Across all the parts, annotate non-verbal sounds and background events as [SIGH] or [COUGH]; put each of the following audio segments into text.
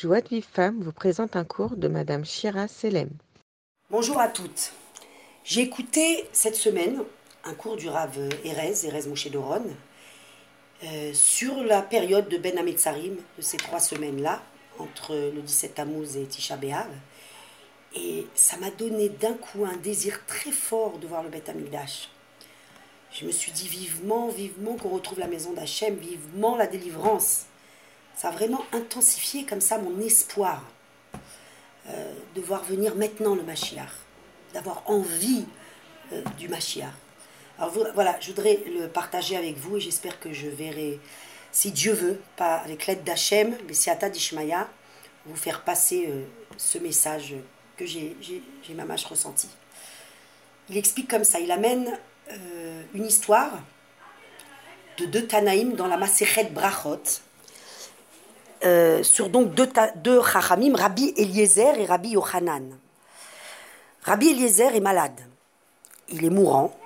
Joie de Vive Femme vous présente un cours de Madame Shira Selem. Bonjour à toutes. J'ai écouté cette semaine un cours du Rav Erez, Erez Moshe Doron, euh, sur la période de Ben Ametzarim, de ces trois semaines-là, entre le 17 Tammuz et Tisha B'Av. Et ça m'a donné d'un coup un désir très fort de voir le Beth Amikdash. Je me suis dit vivement, vivement qu'on retrouve la maison d'Hachem, vivement la délivrance. Ça a vraiment intensifié comme ça mon espoir euh, de voir venir maintenant le Mashiach, d'avoir envie euh, du Mashiach. Alors voilà, je voudrais le partager avec vous et j'espère que je verrai, si Dieu veut, pas avec l'aide d'Hachem, mais si Ata d'Ishmaya, vous faire passer euh, ce message que j'ai mamache ressenti. Il explique comme ça, il amène une histoire de deux Tanaïm dans la Masechet Brachot, euh, sur donc deux, deux Chachamim, Rabbi Eliezer et Rabbi Yochanan. Rabbi Eliezer est malade, il est mourant,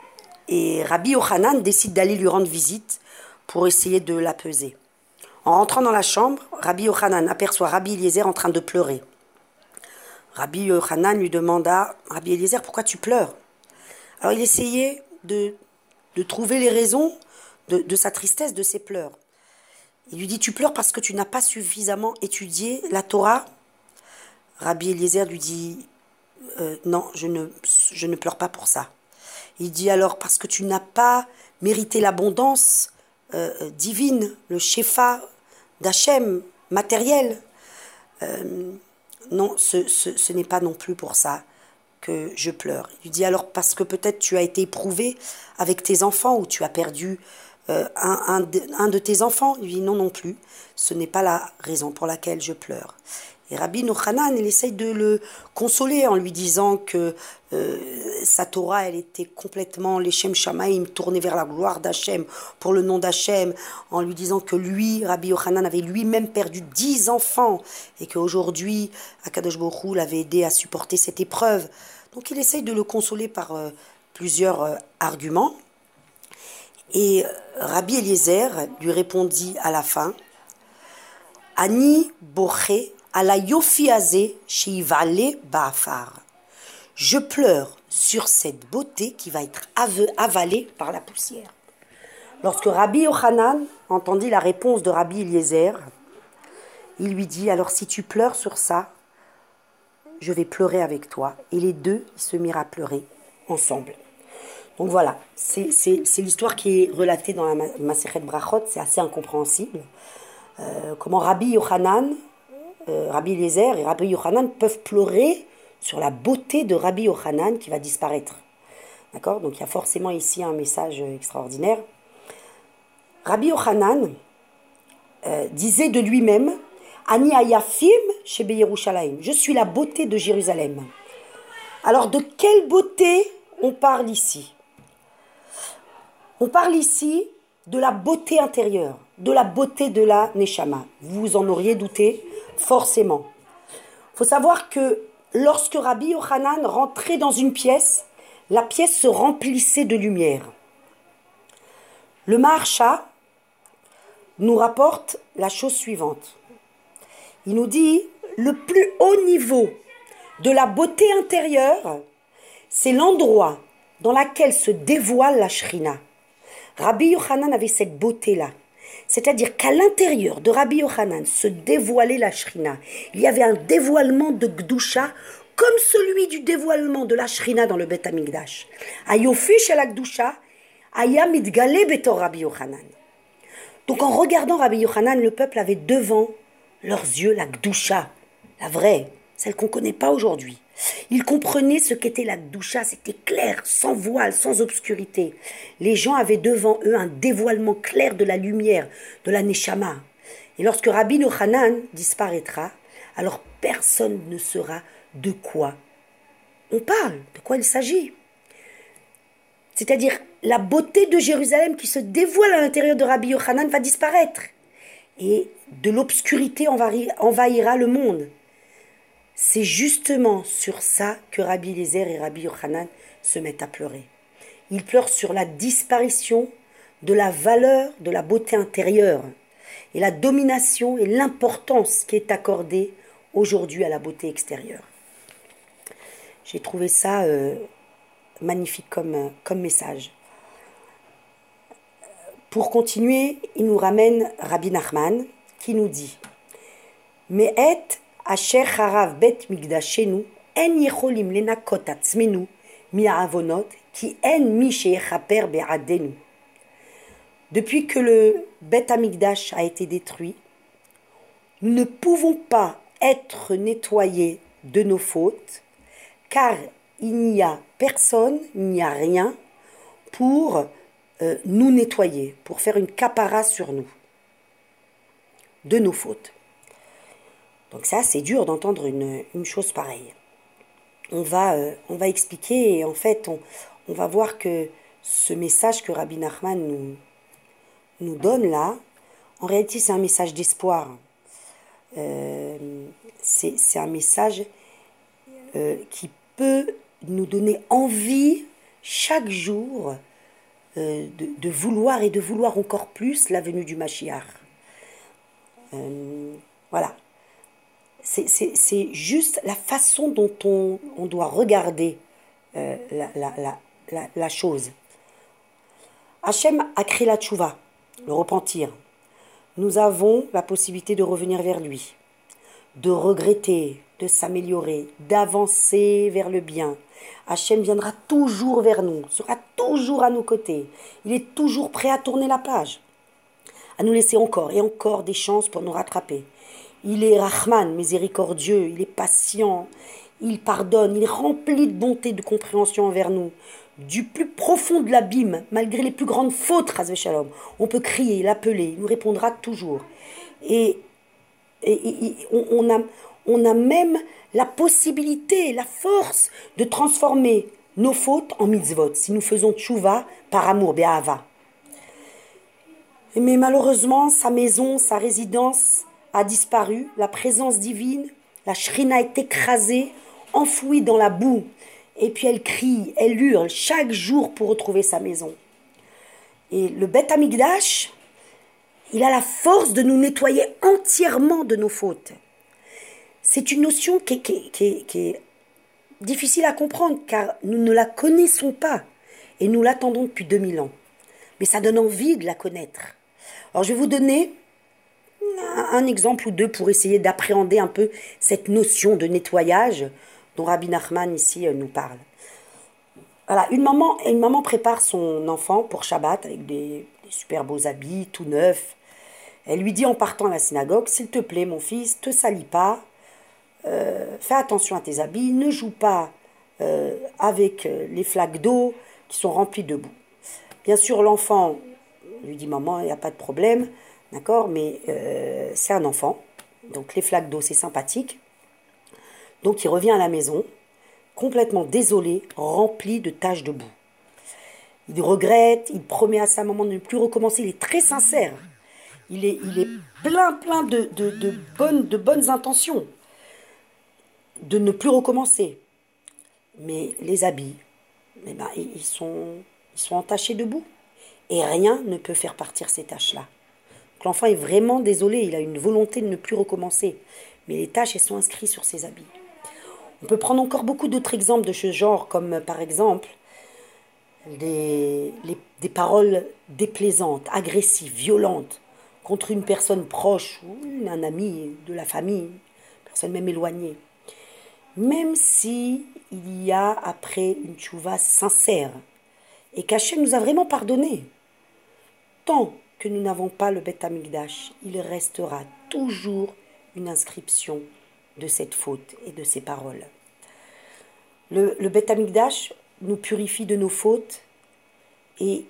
et Rabbi Yochanan décide d'aller lui rendre visite pour essayer de l'apaiser. En rentrant dans la chambre, Rabbi Yochanan aperçoit Rabbi Eliezer en train de pleurer. Rabbi Yochanan lui demanda Rabbi Eliezer, pourquoi tu pleures? Alors il essayait de, trouver les raisons de sa tristesse, de ses pleurs. Il lui dit Tu pleures parce que tu n'as pas suffisamment étudié la Torah? Rabbi Eliezer lui dit euh, Non, je ne, je ne pleure pas pour ça. Il dit alors Parce que tu n'as pas mérité l'abondance euh, euh, divine, le shefa d'Hachem matériel. non, ce, ce, ce n'est pas non plus pour ça que je pleure. Il lui dit alors parce que peut-être tu as été éprouvé avec tes enfants ou tu as perdu euh, un, de tes enfants lui dit non non plus, ce n'est pas la raison pour laquelle je pleure. Et Rabbi Nochanan, il essaye de le consoler en lui disant que euh, sa Torah, elle était complètement les Shem Shamaim, tournée vers la gloire d'Hachem, pour le nom d'Hachem, en lui disant que lui, Rabbi Yochanan, avait lui-même perdu dix enfants et qu'aujourd'hui, Akadosh Baruch l'avait aidé à supporter cette épreuve. Donc il essaye de le consoler par euh, plusieurs arguments. Et Rabbi Eliezer lui répondit à la fin Ani boché ala yofiaze shivale ba'afar. Je pleure sur cette beauté qui va être avalée par la poussière. Lorsque Rabbi Yochanan entendit la réponse de Rabbi Eliezer, il lui dit Alors si tu pleures sur ça, je vais pleurer avec toi. Et les deux se mirent à pleurer ensemble. Donc voilà, c'est l'histoire qui est relatée dans la Maseret Brachot, c'est assez incompréhensible. Euh, comment Rabbi Yochanan, euh, Rabbi Eliezer et Rabbi Yochanan peuvent pleurer sur la beauté de Rabbi Yochanan qui va disparaître. D'accord? Donc il y a forcément ici un message extraordinaire. Rabbi Yochanan euh, disait de lui-même Ani Ayafim. Je suis la beauté de Jérusalem. Alors de quelle beauté on parle ici? On parle ici de la beauté intérieure, de la beauté de la Neshama. Vous en auriez douté, forcément. Il faut savoir que lorsque Rabbi Yochanan rentrait dans une pièce, la pièce se remplissait de lumière. Le Maharsha nous rapporte la chose suivante. Il nous dit le plus haut niveau de la beauté intérieure, c'est l'endroit dans lequel se dévoile la Shrina. Rabbi Yochanan avait cette beauté-là. C'est-à-dire qu'à l'intérieur de Rabbi Yochanan se dévoilait la Shrina. Il y avait un dévoilement de Gdusha comme celui du dévoilement de la Shrina dans le Bet Amikdash. Ayofish el Gdusha, aya mitgale betor Rabbi Yochanan. Donc en regardant Rabbi Yochanan, le peuple avait devant leurs yeux la Gdusha, la vraie, celle qu'on ne connaît pas aujourd'hui. Ils comprenaient ce qu'était la doucha, c'était clair, sans voile, sans obscurité. Les gens avaient devant eux un dévoilement clair de la lumière, de la neshama. Et lorsque Rabbi Nochanan disparaîtra, alors personne ne saura de quoi on parle, de quoi il s'agit. C'est-à-dire la beauté de Jérusalem qui se dévoile à l'intérieur de Rabbi Yochanan va disparaître. Et de l'obscurité envahira le monde. C'est justement sur ça que Rabbi Lézer et Rabbi Yochanan se mettent à pleurer. Ils pleurent sur la disparition de la valeur de la beauté intérieure et la domination et l'importance qui est accordée aujourd'hui à la beauté extérieure. J'ai trouvé ça euh, magnifique comme, message. Pour continuer, il nous ramène Rabbi Nachman qui nous dit Mais asher harav bet migdashenu en yecholim lenakot atzmenu mi avonot ki en mi. Depuis que le Bet Amigdash a été détruit, nous ne pouvons pas être nettoyés de nos fautes, car il n'y a personne, il n'y a rien pour euh, nous nettoyer, pour faire une capara sur nous de nos fautes. Donc ça, c'est dur d'entendre une, chose pareille. On va, euh, on va expliquer et en fait, on, on, va voir que ce message que Rabbi Nachman nous, nous donne là, en réalité, c'est un message d'espoir. Euh, c'est un message qui peut nous donner envie chaque jour euh, de, vouloir et de vouloir encore plus la venue du Mashiach. Euh, voilà. C'est juste la façon dont on, doit regarder euh, la, chose. Hachem a créé la tchouva, le repentir. Nous avons la possibilité de revenir vers lui, de regretter, de s'améliorer, d'avancer vers le bien, Hachem viendra toujours vers nous, sera toujours à nos côtés. Il est toujours prêt à tourner la page, à nous laisser encore et encore des chances pour nous rattraper. Il est Rahman, miséricordieux, il est patient, il pardonne, il est rempli de bonté, de compréhension envers nous. Du plus profond de l'abîme, malgré les plus grandes fautes, Shalom, on peut crier, l'appeler, il nous répondra toujours. Et, on, a, même la possibilité, la force de transformer nos fautes en mitzvot, si nous faisons tchouva par amour, be'ava. Mais malheureusement, sa maison, sa résidence a disparu, la présence divine, la shrina est écrasée, enfouie dans la boue, et puis elle crie, elle hurle chaque jour pour retrouver sa maison. Et le Beth Amigdash, il a la force de nous nettoyer entièrement de nos fautes. C'est une notion qui, est difficile à comprendre car nous ne la connaissons pas et nous l'attendons depuis 2000 ans. Mais ça donne envie de la connaître. Alors je vais vous donner un exemple ou deux pour essayer d'appréhender un peu cette notion de nettoyage dont Rabbi Nachman ici euh, nous parle. Voilà, une maman, une maman prépare son enfant pour Shabbat avec des, des super beaux habits, tout neufs. Elle lui dit en partant à la synagogue, s'il te plaît mon fils, te salis pas, euh, fais attention à tes habits, ne joue pas euh, avec les flaques d'eau qui sont remplies de boue. Bien sûr, l'enfant lui dit Maman, il n'y a pas de problème, d'accord, mais c'est un enfant, donc les flaques d'eau, c'est sympathique. Donc il revient à la maison, complètement désolé, rempli de taches de boue. Il regrette, il promet à sa maman de ne plus recommencer, il est très sincère. Il est, plein, plein de, de, bonnes, de bonnes intentions de ne plus recommencer. Mais les habits, eh ben, ils, sont, ils sont entachés de boue. Et rien ne peut faire partir ces taches-là. L'enfant est vraiment désolé, il a une volonté de ne plus recommencer. Mais les elles sont inscrites sur ses habits. On peut prendre encore beaucoup d'autres exemples de ce genre, comme par exemple des paroles déplaisantes, agressives, violentes contre une personne proche ou un ami de la famille, personne même éloignée même si il y a après une tchouva sincère et qu'Hachem nous a vraiment pardonné. Tant nous n'avons pas le Beth Amigdash, il restera toujours une inscription de cette faute et de ces paroles. Le, le Beth nous purifie de nos fautes et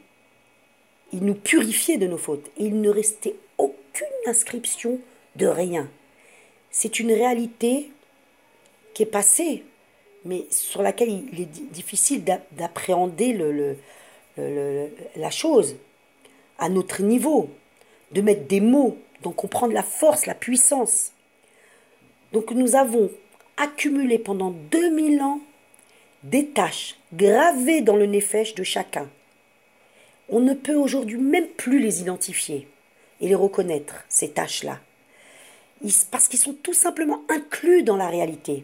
il nous purifiait de nos fautes et il ne restait aucune inscription de rien. C'est une réalité qui est passée, mais sur laquelle il est difficile d'appréhender la chose à notre niveau, de mettre des mots, d'en comprendre la force, la puissance. Donc nous avons accumulé pendant 2000 ans des tâches gravées dans le néfèche de chacun. On ne peut aujourd'hui même plus les identifier et les reconnaître, ces tâches-là. parce qu'ils sont tout simplement inclus dans la réalité.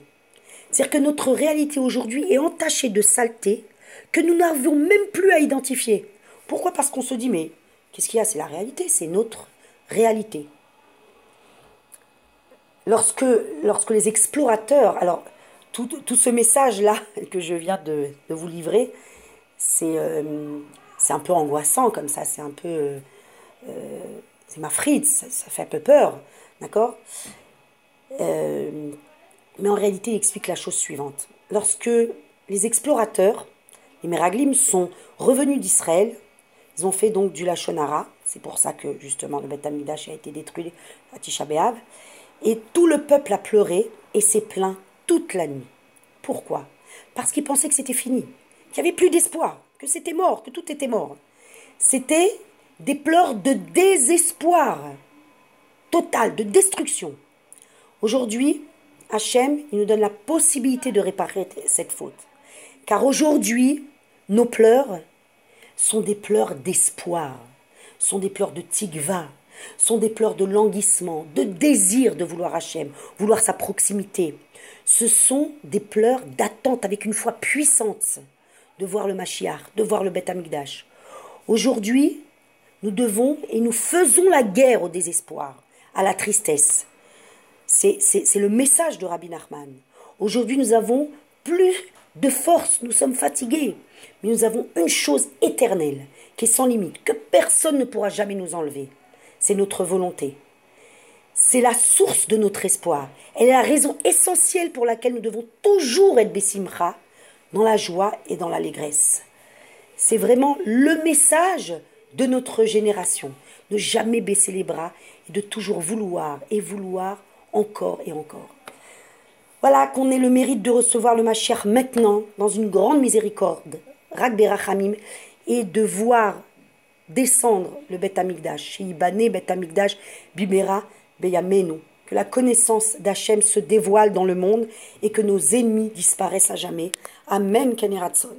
C'est-à-dire que notre réalité aujourd'hui est entachée de saleté que nous n'avons même plus à identifier. Pourquoi? Parce qu'on se dit, mais qu'est-ce qu'il y a? C'est la réalité, c'est notre réalité. Lorsque, les explorateurs, alors tout, ce message-là [LAUGHS] que je viens de, vous livrer, c'est euh, c'est un peu angoissant comme ça, c'est un peu... Euh, euh, c'est ma frite, ça, ça, fait un peu peur, d'accord? Mais en réalité, il explique la chose suivante. Lorsque les explorateurs, les Meraglim, sont revenus d'Israël, ils ont fait donc du Lachonara, c'est pour ça que justement le Beth Amidash a été détruit à Tisha et tout le peuple a pleuré et s'est plaint toute la nuit. Pourquoi? Parce qu'ils pensaient que c'était fini, qu'il n'y avait plus d'espoir, que c'était mort, que tout était mort. C'était des pleurs de désespoir total, de destruction. Aujourd'hui, Hachem, il nous donne la possibilité de réparer cette faute. Car aujourd'hui, nos pleurs sont des pleurs d'espoir, sont des pleurs de tigva, sont des pleurs de languissement, de désir de vouloir Hachem, vouloir sa proximité. Ce sont des pleurs d'attente avec une foi puissante de voir le Mashiach, de voir le Beth Amikdash. Aujourd'hui, nous devons et nous faisons la guerre au désespoir, à la tristesse. C'est le message de Rabbi Nachman. Aujourd'hui, nous avons plus de force, nous sommes fatigués, mais nous avons une chose éternelle, qui est sans limite, que personne ne pourra jamais nous enlever. C'est notre volonté. C'est la source de notre espoir. Elle est la raison essentielle pour laquelle nous devons toujours être Bessimcha, dans la joie et dans l'allégresse. C'est vraiment le message de notre génération. Ne jamais baisser les bras et de toujours vouloir et vouloir encore et encore. Voilà qu'on ait le mérite de recevoir le Mashiach maintenant dans une grande miséricorde, Rak Berachamim, et de voir descendre le Bet Amikdash, Ibane Bet Amikdash, Bimera Beyamenu. Que la connaissance d'Hachem se dévoile dans le monde et que nos ennemis disparaissent à jamais. Amen, Keneratson.